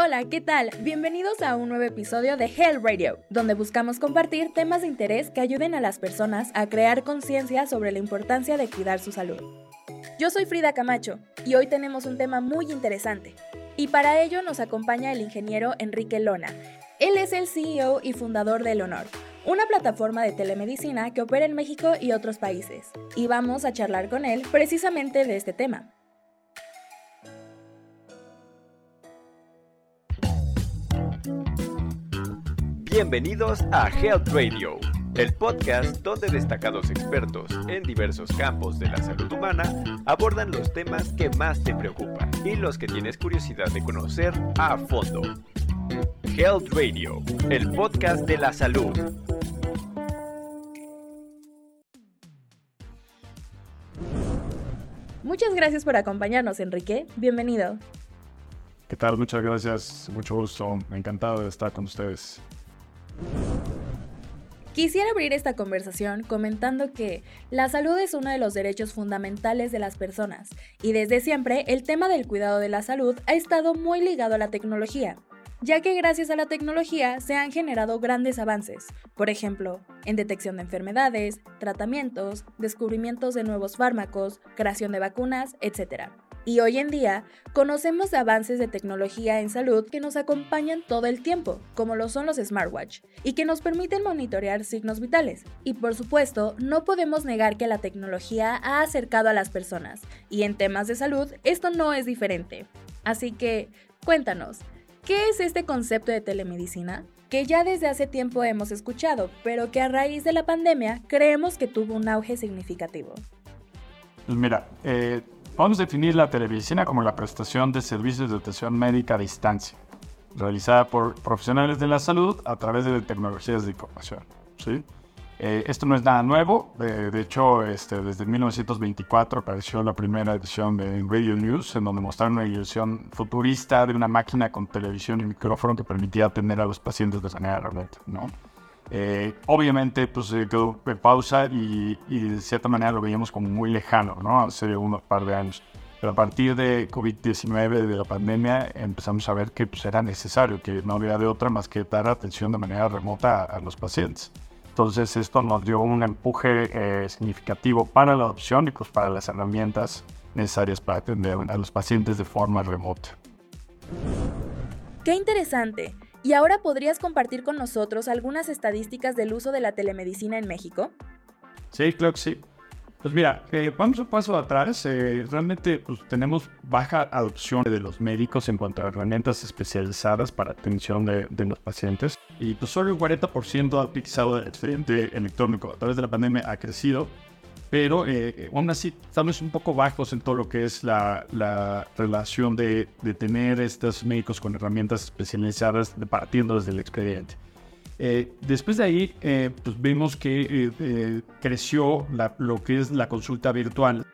Hola, ¿qué tal? Bienvenidos a un nuevo episodio de Hell Radio, donde buscamos compartir temas de interés que ayuden a las personas a crear conciencia sobre la importancia de cuidar su salud. Yo soy Frida Camacho y hoy tenemos un tema muy interesante. Y para ello nos acompaña el ingeniero Enrique Lona. Él es el CEO y fundador de Honor, una plataforma de telemedicina que opera en México y otros países. Y vamos a charlar con él precisamente de este tema. Bienvenidos a Health Radio, el podcast donde destacados expertos en diversos campos de la salud humana abordan los temas que más te preocupan y los que tienes curiosidad de conocer a fondo. Health Radio, el podcast de la salud. Muchas gracias por acompañarnos, Enrique. Bienvenido. ¿Qué tal? Muchas gracias. Mucho gusto. Encantado de estar con ustedes. Quisiera abrir esta conversación comentando que la salud es uno de los derechos fundamentales de las personas y desde siempre el tema del cuidado de la salud ha estado muy ligado a la tecnología, ya que gracias a la tecnología se han generado grandes avances, por ejemplo, en detección de enfermedades, tratamientos, descubrimientos de nuevos fármacos, creación de vacunas, etc. Y hoy en día conocemos avances de tecnología en salud que nos acompañan todo el tiempo, como lo son los smartwatch, y que nos permiten monitorear signos vitales. Y por supuesto, no podemos negar que la tecnología ha acercado a las personas, y en temas de salud esto no es diferente. Así que, cuéntanos, ¿qué es este concepto de telemedicina? que ya desde hace tiempo hemos escuchado, pero que a raíz de la pandemia creemos que tuvo un auge significativo. Pues mira, eh, Podemos definir la telemedicina como la prestación de servicios de atención médica a distancia, realizada por profesionales de la salud a través de tecnologías de información. ¿sí? Eh, esto no es nada nuevo, de hecho este, desde 1924 apareció la primera edición de Radio News en donde mostraron una ilusión futurista de una máquina con televisión y micrófono que permitía atender a los pacientes de manera remota. ¿no? Eh, obviamente, pues se quedó en pausa y, de cierta manera lo veíamos como muy lejano, ¿no? Hace unos par de años. Pero a partir de COVID-19, de la pandemia, empezamos a ver que pues, era necesario, que no había de otra más que dar atención de manera remota a, los pacientes. Entonces, esto nos dio un empuje eh, significativo para la adopción y pues, para las herramientas necesarias para atender a los pacientes de forma remota. Qué interesante. ¿Y ahora podrías compartir con nosotros algunas estadísticas del uso de la telemedicina en México? Sí, claro que sí. Pues mira, eh, vamos un paso atrás. Eh, realmente pues, tenemos baja adopción de los médicos en cuanto a herramientas especializadas para atención de, de los pacientes. Y pues solo el 40% ha utilizado el expediente electrónico. A través de la pandemia ha crecido pero eh, aún así estamos un poco bajos en todo lo que es la, relación de, tener estos médicos con herramientas especializadas partiendo desde el expediente. Eh, después de ahí, eh, pues vimos que creció lo que es la consulta virtual,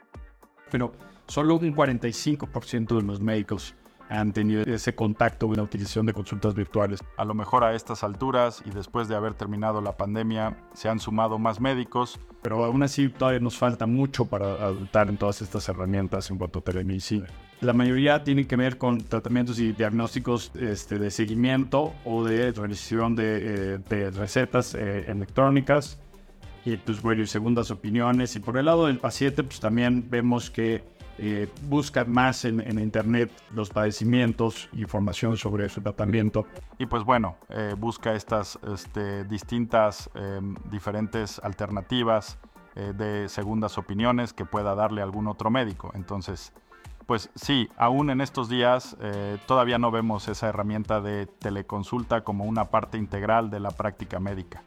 pero solo un 45% de los médicos han tenido ese contacto en la utilización de consultas virtuales. A lo mejor a estas alturas y después de haber terminado la pandemia se han sumado más médicos. Pero aún así todavía nos falta mucho para adoptar en todas estas herramientas en cuanto a telemedicina. La mayoría tienen que ver con tratamientos y diagnósticos este, de seguimiento o de realización de, eh, recetas eh, electrónicas y pues bueno, y segundas opiniones. Y por el lado del paciente, pues también vemos que eh, busca más en, internet los padecimientos, información sobre su tratamiento. Y pues bueno, eh, busca estas este, distintas, em, diferentes alternativas eh, de segundas opiniones que pueda darle algún otro médico. Entonces, pues sí, aún en estos días todavía no vemos esa herramienta de teleconsulta como una parte integral de la práctica médica.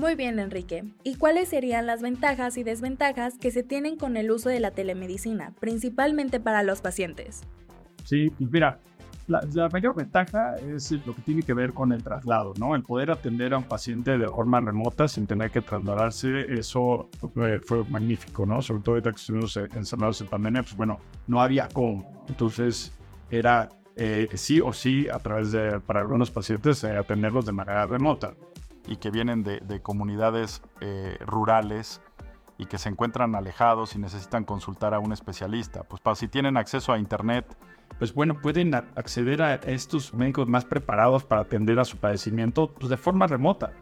Muy bien, Enrique. ¿Y cuáles serían las ventajas y desventajas que se tienen con el uso de la telemedicina, principalmente para los pacientes? Sí, pues mira, la, mayor ventaja es lo que tiene que ver con el traslado, ¿no? El poder atender a un paciente de forma remota sin tener que trasladarse, eso fue, magnífico, ¿no? Sobre todo ahorita que estuvimos encerrados en pandemia, pues bueno, no había cómo. Entonces, era eh, sí o sí, a través de, para algunos pacientes, eh, atenderlos de manera remota y que vienen de, comunidades eh, rurales y que se encuentran alejados y necesitan consultar a un especialista. Pues para si tienen acceso a internet pues bueno, pueden acceder a estos médicos más preparados para atender a su padecimiento pues, de forma remota.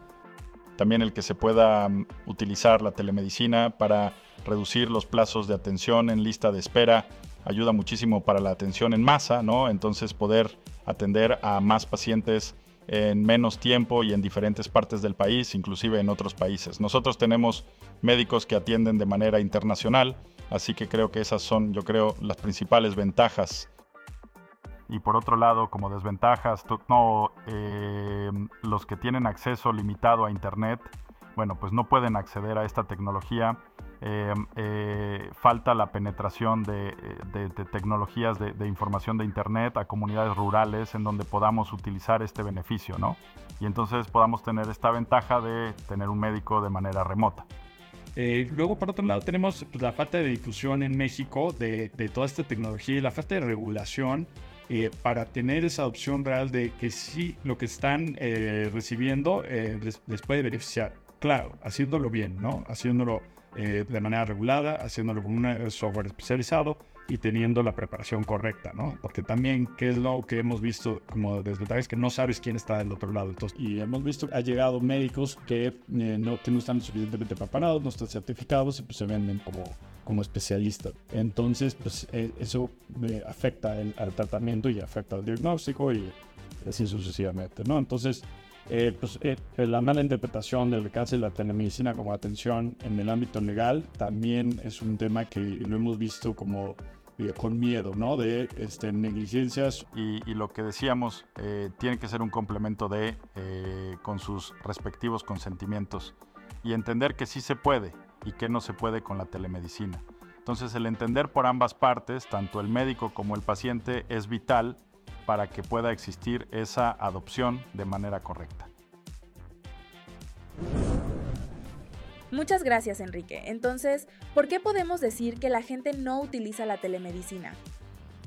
También el que se pueda mm, utilizar la telemedicina para reducir los plazos de atención en lista de espera ayuda muchísimo para la atención en masa, ¿no? Entonces poder atender a más pacientes en menos tiempo y en diferentes partes del país, inclusive en otros países. Nosotros tenemos médicos que atienden de manera internacional, así que creo que esas son, yo creo, las principales ventajas y por otro lado, como desventajas, no, eh, los que tienen acceso limitado a Internet, bueno, pues no pueden acceder a esta tecnología. Eh, eh, falta la penetración de, tecnologías de, información de Internet a comunidades rurales en donde podamos utilizar este beneficio, ¿no? Y entonces podamos tener esta ventaja de tener un médico de manera remota. luego, por otro lado, tenemos pues, la falta de difusión en México de, toda esta tecnología y la falta de regulación eh, para tener esa opción real de que sí lo que están eh, recibiendo eh, les, puede beneficiar. Claro, haciéndolo bien, ¿no? Haciéndolo de manera regulada, haciéndolo con un software especializado y teniendo la preparación correcta, ¿no? Porque también, ¿qué es lo que hemos visto como desventajas? Que no sabes quién está del otro lado. Entonces, y hemos visto que ha llegado médicos que, no, que no están suficientemente preparados, no están certificados y pues se venden como como especialista. Entonces, pues eh, eso afecta al tratamiento y afecta al diagnóstico y así sucesivamente, ¿no? Entonces, eh, pues eh, la mala interpretación del alcance de la telemedicina como atención en el ámbito legal también es un tema que lo hemos visto como con miedo, ¿no? De este, negligencias. Y, lo que decíamos, tiene que ser un complemento de, con sus respectivos consentimientos y entender que sí se puede, y qué no se puede con la telemedicina. Entonces el entender por ambas partes, tanto el médico como el paciente, es vital para que pueda existir esa adopción de manera correcta. Muchas gracias Enrique. Entonces, ¿por qué podemos decir que la gente no utiliza la telemedicina?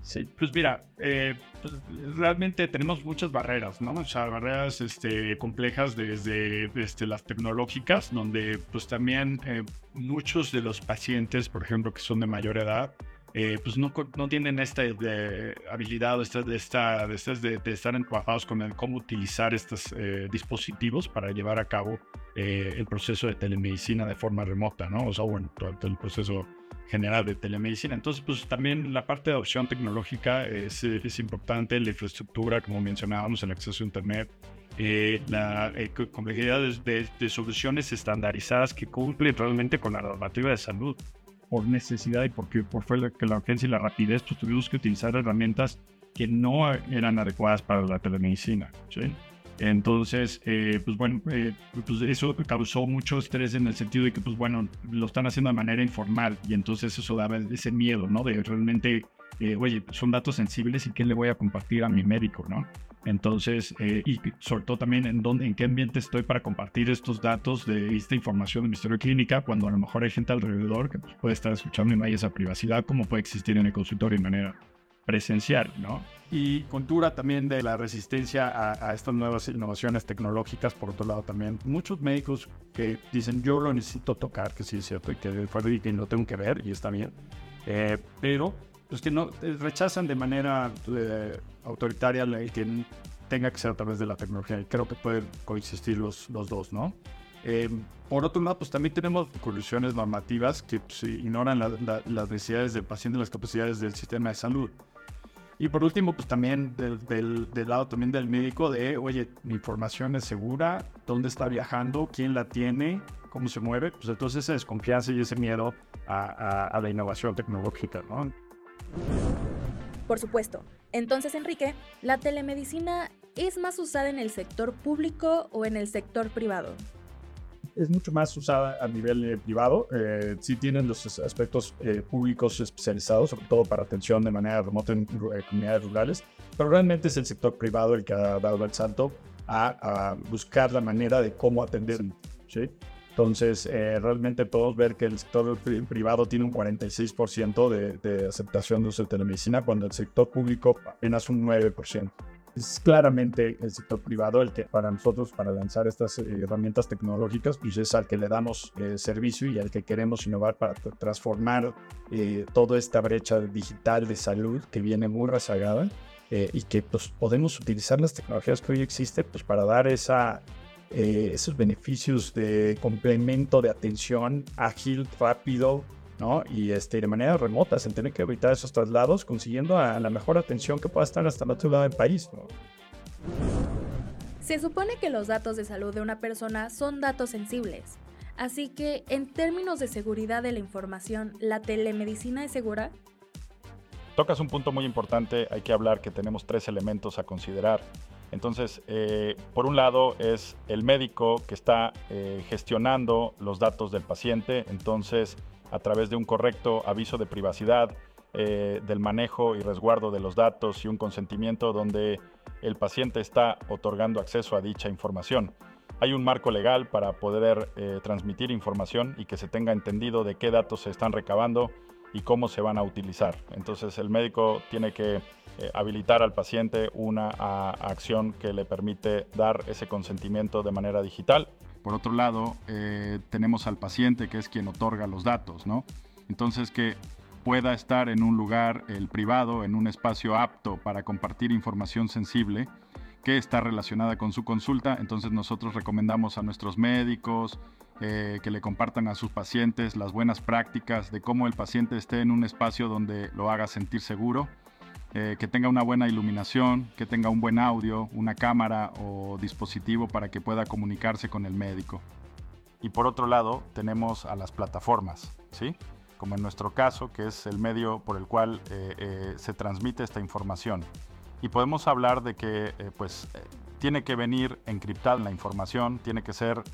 Sí, pues mira, eh, pues realmente tenemos muchas barreras, ¿no? O sea, barreras este, complejas desde, desde, las tecnológicas, donde pues también eh, muchos de los pacientes, por ejemplo, que son de mayor edad, eh, pues no, no, tienen esta de habilidad esta, de, esta, de, de, de, estar encuadrados con el cómo utilizar estos dispositivos para llevar a cabo el proceso de telemedicina de forma remota, ¿no? O sea, bueno, todo el proceso general de telemedicina. Entonces, pues también la parte de adopción tecnológica es, es importante, la infraestructura, como mencionábamos, el acceso a Internet, eh, la eh, complejidad de, de, soluciones estandarizadas que cumplen realmente con la normativa de salud. Por necesidad y porque por que la urgencia y la rapidez, pues tuvimos que utilizar herramientas que no eran adecuadas para la telemedicina. ¿sí? Entonces, eh, pues bueno, eh, pues eso causó mucho estrés en el sentido de que, pues bueno, lo están haciendo de manera informal y entonces eso daba ese miedo, ¿no? De realmente, eh, oye, son datos sensibles y qué le voy a compartir a mi médico, ¿no? Entonces, y sobre todo también en, dónde, en qué ambiente estoy para compartir estos datos de esta información de mi historia clínica, cuando a lo mejor hay gente alrededor que pues, puede estar escuchando y no hay esa privacidad, como puede existir en el consultorio de manera presencial, ¿no? Y cultura también de la resistencia a, estas nuevas innovaciones tecnológicas, por otro lado también. Muchos médicos que dicen yo lo necesito tocar, que sí es cierto, y que, y que lo tengo que ver, y está bien, eh, pero pues que no eh, rechazan de manera eh, autoritaria el que tenga que ser a través de la tecnología, y creo que pueden coexistir los, los dos, ¿no? por otro lado, pues también tenemos conclusiones normativas que pues, ignoran las necesidades del paciente y las capacidades del sistema de salud. Y por último, pues también del, lado también del médico de, oye, mi información es segura, dónde está viajando, quién la tiene, cómo se mueve, pues entonces esa desconfianza y ese miedo a, a la innovación tecnológica, ¿no? Por supuesto. Entonces, Enrique, ¿la telemedicina es más usada en el sector público o en el sector privado? es mucho más usada a nivel eh, privado. Eh, sí tienen los aspectos eh, públicos especializados, sobre todo para atención de manera remota en comunidades rurales, pero realmente es el sector privado el que ha dado el salto a, buscar la manera de cómo atender. ¿sí? Entonces, realmente podemos ver que el sector privado tiene un 46% de, de, aceptación de uso de telemedicina, cuando el sector público apenas un 9%. es claramente el sector privado el que para nosotros, para lanzar estas eh, herramientas tecnológicas, pues es al que le damos eh, servicio y al que queremos innovar para transformar eh, toda esta brecha digital de salud que viene muy rezagada y que pues, podemos utilizar las tecnologías que hoy existen pues, para dar esa, esos beneficios de complemento de atención ágil, rápido, y este, de manera remota, sin tener que evitar esos traslados, consiguiendo a la mejor atención que pueda estar hasta el otro lado del país, Se supone que los datos de salud de una persona son datos sensibles, así que en términos de seguridad de la información, ¿la telemedicina es segura? Tocas un punto muy importante, hay que hablar que tenemos tres elementos a considerar. Entonces, eh, por un lado es el médico que está eh, gestionando los datos del paciente, entonces a través de un correcto aviso de privacidad, eh, del manejo y resguardo de los datos y un consentimiento donde el paciente está otorgando acceso a dicha información. Hay un marco legal para poder transmitir información y que se tenga entendido de qué datos se están recabando y cómo se van a utilizar. Entonces el médico tiene que eh, habilitar al paciente una acción que le permite dar ese consentimiento de manera digital por otro lado, eh, tenemos al paciente que es quien otorga los datos, ¿no? Entonces que pueda estar en un lugar el privado, en un espacio apto para compartir información sensible que está relacionada con su consulta. Entonces nosotros recomendamos a nuestros médicos eh, que le compartan a sus pacientes las buenas prácticas de cómo el paciente esté en un espacio donde lo haga sentir seguro eh, que tenga una buena iluminación, que tenga un buen audio, una cámara o dispositivo para que pueda comunicarse con el médico. Y por otro lado, tenemos a las plataformas, ¿sí? como en nuestro caso, que es el medio por el cual eh, se transmite esta información. Y podemos hablar de que pues, tiene que venir encriptada la información, tiene que ser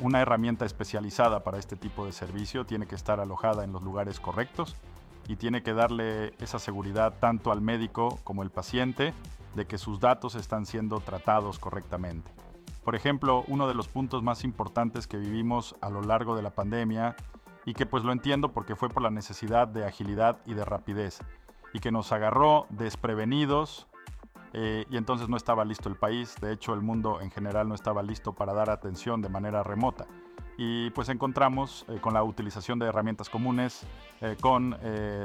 una herramienta especializada para este tipo de servicio, tiene que estar alojada en los lugares correctos y tiene que darle esa seguridad tanto al médico como al paciente de que sus datos están siendo tratados correctamente. Por ejemplo, uno de los puntos más importantes que vivimos a lo largo de la pandemia y que pues lo entiendo porque fue por la necesidad de agilidad y de rapidez y que nos agarró desprevenidos eh, y entonces no estaba listo el país, de hecho el mundo en general no estaba listo para dar atención de manera remota y pues encontramos eh, con la utilización de herramientas comunes eh, con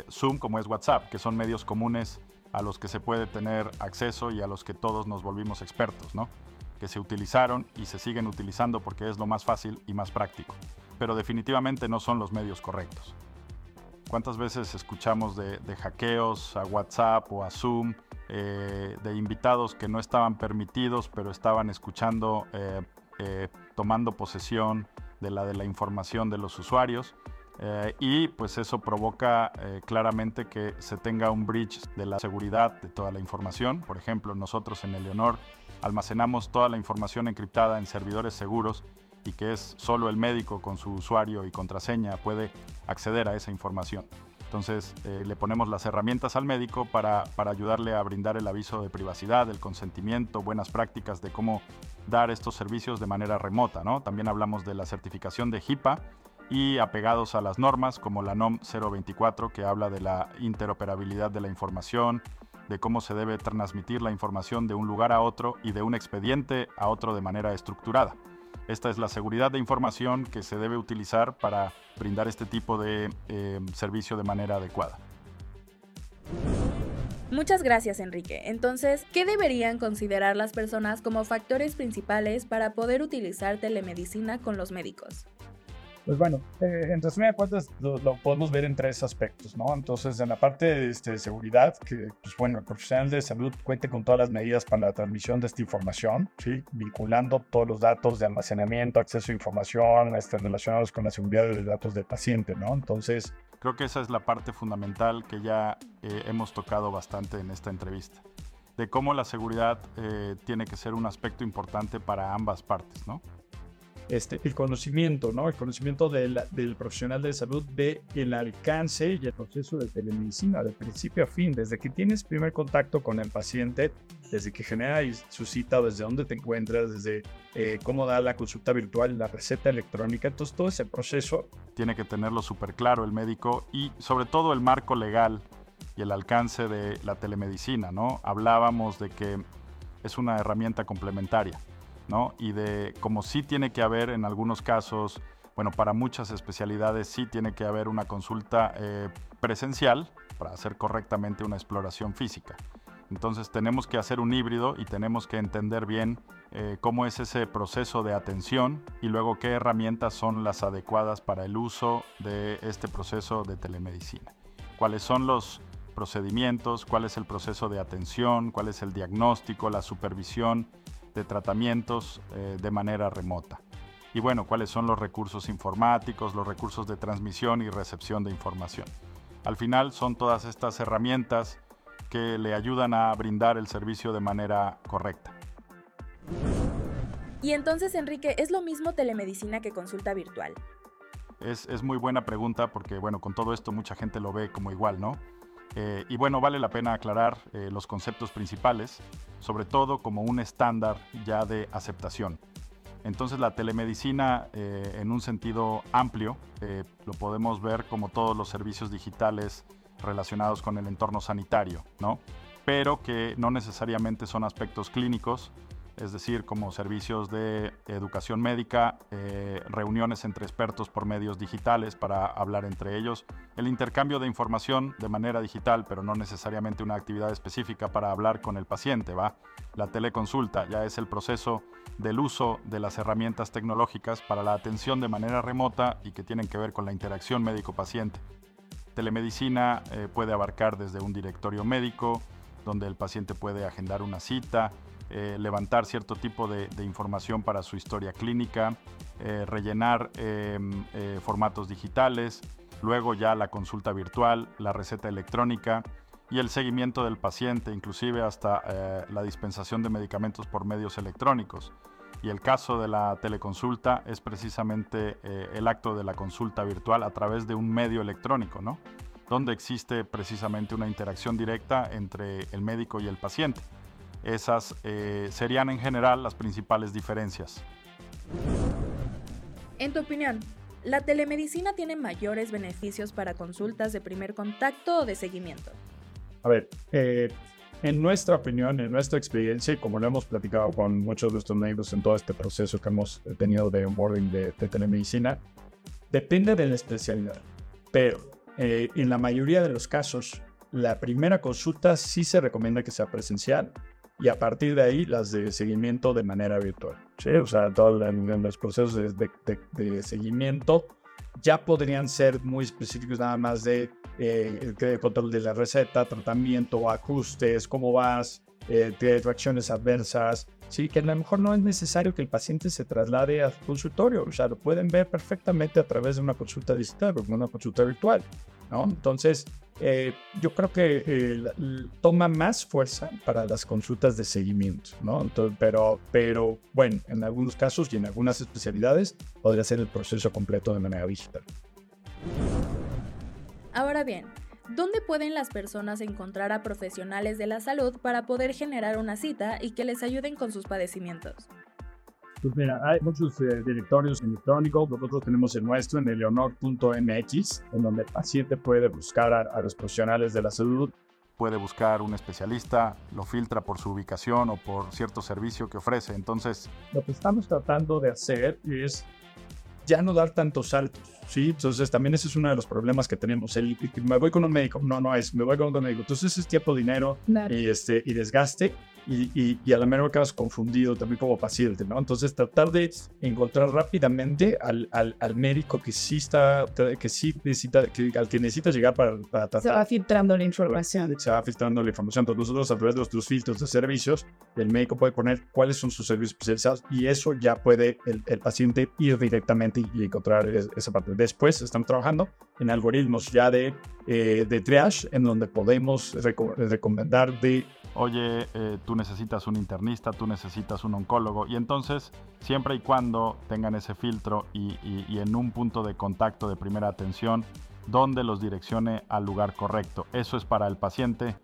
Zoom como es WhatsApp, que son medios comunes a los que se puede tener acceso y a los que todos nos volvimos expertos, ¿no? que se utilizaron y se siguen utilizando porque es lo más fácil y más práctico, pero definitivamente no son los medios correctos. ¿Cuántas veces escuchamos de hackeos a WhatsApp o a Zoom, de invitados que no estaban permitidos pero estaban escuchando, tomando posesión de la de la información de los usuarios. Eh, y pues eso provoca eh, claramente que se tenga un bridge de la seguridad de toda la información. Por ejemplo, nosotros en Eleonor almacenamos toda la información encriptada en servidores seguros y que es solo el médico con su usuario y contraseña puede acceder a esa información. Entonces eh, le ponemos las herramientas al médico para, para ayudarle a brindar el aviso de privacidad, el consentimiento, buenas prácticas de cómo dar estos servicios de manera remota. ¿no? También hablamos de la certificación de HIPAA y apegados a las normas como la NOM 024 que habla de la interoperabilidad de la información, de cómo se debe transmitir la información de un lugar a otro y de un expediente a otro de manera estructurada. Esta es la seguridad de información que se debe utilizar para brindar este tipo de eh, servicio de manera adecuada. Muchas gracias, Enrique. Entonces, ¿qué deberían considerar las personas como factores principales para poder utilizar telemedicina con los médicos? Pues bueno, eh, en resumen de cuentas lo, podemos ver en tres aspectos, ¿no? Entonces, en la parte este, de seguridad, que pues bueno, el profesional de salud cuente con todas las medidas para la transmisión de esta información, ¿sí? Vinculando todos los datos de almacenamiento, acceso a información este, relacionados con la seguridad de los datos del paciente, ¿no? Entonces, Creo que esa es la parte fundamental que ya eh, hemos tocado bastante en esta entrevista, de cómo la seguridad eh, tiene que ser un aspecto importante para ambas partes, ¿no? Este, el conocimiento, ¿no? El conocimiento del, del profesional de salud de el alcance y el proceso de telemedicina, de principio a fin, desde que tienes primer contacto con el paciente, desde que genera su cita, desde dónde te encuentras, desde eh, cómo da la consulta virtual, la receta electrónica, entonces todo ese proceso. Tiene que tenerlo súper claro el médico y sobre todo el marco legal y el alcance de la telemedicina, ¿no? Hablábamos de que es una herramienta complementaria, ¿no? Y de como sí tiene que haber en algunos casos, bueno, para muchas especialidades sí tiene que haber una consulta eh, presencial para hacer correctamente una exploración física. Entonces tenemos que hacer un híbrido y tenemos que entender bien eh, cómo es ese proceso de atención y luego qué herramientas son las adecuadas para el uso de este proceso de telemedicina. Cuáles son los procedimientos, cuál es el proceso de atención, cuál es el diagnóstico, la supervisión de tratamientos eh, de manera remota. Y bueno, cuáles son los recursos informáticos, los recursos de transmisión y recepción de información. Al final son todas estas herramientas que le ayudan a brindar el servicio de manera correcta. Y entonces, Enrique, ¿es lo mismo telemedicina que consulta virtual? Es, muy buena pregunta porque, bueno, con todo esto mucha gente lo ve como igual, ¿no? Eh, y bueno, vale la pena aclarar eh, los conceptos principales, sobre todo como un estándar ya de aceptación. Entonces la telemedicina eh, en un sentido amplio lo podemos ver como todos los servicios digitales relacionados con el entorno sanitario, ¿no? Pero que no necesariamente son aspectos clínicos, es decir, como servicios de educación médica, eh, reuniones entre expertos por medios digitales para hablar entre ellos, el intercambio de información de manera digital, pero no necesariamente una actividad específica para hablar con el paciente, ¿va? La teleconsulta ya es el proceso del uso de las herramientas tecnológicas para la atención de manera remota y que tienen que ver con la interacción médico-paciente. Telemedicina eh, puede abarcar desde un directorio médico, donde el paciente puede agendar una cita, eh, levantar cierto tipo de, información para su historia clínica, eh, rellenar em, formatos digitales, luego ya la consulta virtual, la receta electrónica y el seguimiento del paciente, inclusive hasta la dispensación de medicamentos por medios electrónicos. Y el caso de la teleconsulta es precisamente eh, el acto de la consulta virtual a través de un medio electrónico, ¿no? Donde existe precisamente una interacción directa entre el médico y el paciente. Esas eh, serían en general las principales diferencias. En tu opinión, ¿la telemedicina tiene mayores beneficios para consultas de primer contacto o de seguimiento? A ver, eh, en nuestra opinión, en nuestra experiencia, y como lo hemos platicado con muchos de nuestros médicos en todo este proceso que hemos tenido de onboarding de, telemedicina, depende de la especialidad. Pero eh, en la mayoría de los casos, la primera consulta sí se recomienda que sea presencial y a partir de ahí las de seguimiento de manera virtual. ¿sí? O sea, todos los procesos de, de seguimiento ya podrían ser muy específicos nada más de eh, el control de la receta, tratamiento, ajustes, cómo vas, eh, reacciones adversas, sí, que a lo mejor no es necesario que el paciente se traslade al consultorio, o sea, lo pueden ver perfectamente a través de una consulta digital una consulta virtual, ¿no? Entonces, eh, yo creo que eh, toma más fuerza para las consultas de seguimiento, ¿no? Entonces, pero, pero bueno, en algunos casos y en algunas especialidades podría ser el proceso completo de manera digital. Ahora bien, ¿dónde pueden las personas encontrar a profesionales de la salud para poder generar una cita y que les ayuden con sus padecimientos? Pues mira, hay muchos eh, directorios electrónicos. Nosotros tenemos el nuestro en eleonor.mx, en donde el paciente puede buscar a, los profesionales de la salud. Puede buscar un especialista, lo filtra por su ubicación o por cierto servicio que ofrece. Entonces, lo que estamos tratando de hacer es ya no dar tantos saltos, ¿sí? Entonces también ese es uno de los problemas que tenemos. El, me voy con un médico, no, no es, me voy con un médico. Entonces es tiempo, dinero y, este, y desgaste y, y, a lo mejor quedas confundido también como paciente, ¿no? Entonces tratar de encontrar rápidamente al, al, al médico que sí está, que sí necesita, que, al que necesita llegar para, para tratar. Se va filtrando la información. Se va filtrando la información. Entonces nosotros a través de nuestros filtros de servicios, el médico puede poner cuáles son sus servicios especializados y eso ya puede el, el paciente ir directamente y encontrar esa parte. Después estamos trabajando en algoritmos ya de, eh, de triage en donde podemos recomendar de oye, eh, tú necesitas un internista, tú necesitas un oncólogo, y entonces, siempre y cuando tengan ese filtro y, en un punto de contacto de primera atención, donde los direccione al lugar correcto. Eso es para el paciente.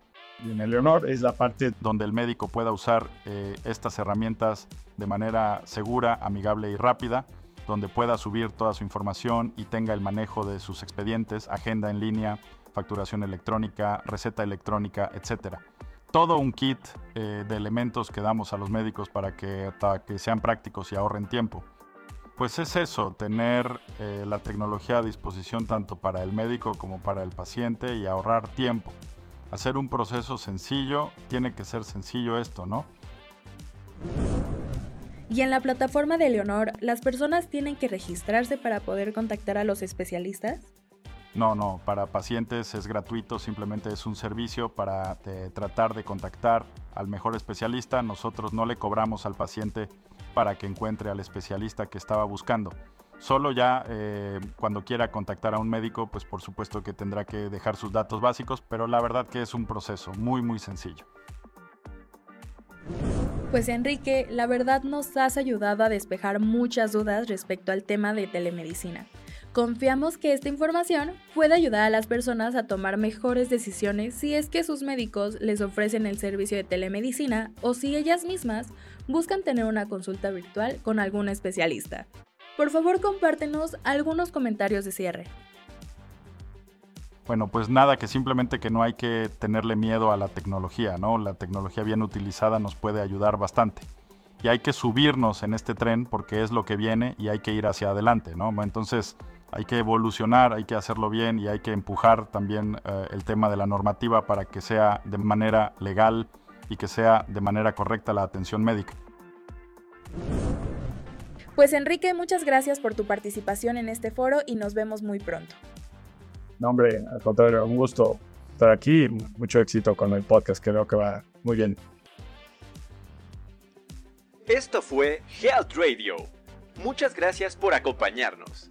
Y en el Leonor es la parte donde el médico pueda usar eh, estas herramientas de manera segura, amigable y rápida, donde pueda subir toda su información y tenga el manejo de sus expedientes, agenda en línea, facturación electrónica, receta electrónica, etc. Todo un kit eh, de elementos que damos a los médicos para que, que sean prácticos y ahorren tiempo. Pues es eso, tener eh, la tecnología a disposición tanto para el médico como para el paciente y ahorrar tiempo. Hacer un proceso sencillo, tiene que ser sencillo esto, ¿no? Y en la plataforma de Leonor, ¿las personas tienen que registrarse para poder contactar a los especialistas? No, no, para pacientes es gratuito, simplemente es un servicio para eh, tratar de contactar al mejor especialista. Nosotros no le cobramos al paciente para que encuentre al especialista que estaba buscando. Solo ya eh, cuando quiera contactar a un médico, pues por supuesto que tendrá que dejar sus datos básicos, pero la verdad que es un proceso muy muy sencillo. Pues Enrique, la verdad nos has ayudado a despejar muchas dudas respecto al tema de telemedicina. Confiamos que esta información pueda ayudar a las personas a tomar mejores decisiones si es que sus médicos les ofrecen el servicio de telemedicina o si ellas mismas buscan tener una consulta virtual con algún especialista. Por favor, compártenos algunos comentarios de cierre. Bueno, pues nada, que simplemente que no hay que tenerle miedo a la tecnología, ¿no? La tecnología bien utilizada nos puede ayudar bastante. Y hay que subirnos en este tren porque es lo que viene y hay que ir hacia adelante, ¿no? Entonces hay que evolucionar, hay que hacerlo bien y hay que empujar también eh, el tema de la normativa para que sea de manera legal y que sea de manera correcta la atención médica. Pues Enrique, muchas gracias por tu participación en este foro y nos vemos muy pronto. No, hombre, al contrario, un gusto estar aquí. Mucho éxito con el podcast, creo que va muy bien. Esto fue Health Radio. Muchas gracias por acompañarnos.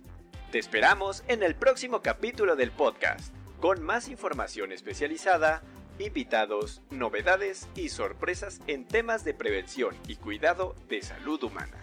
Te esperamos en el próximo capítulo del podcast, con más información especializada, invitados, novedades y sorpresas en temas de prevención y cuidado de salud humana.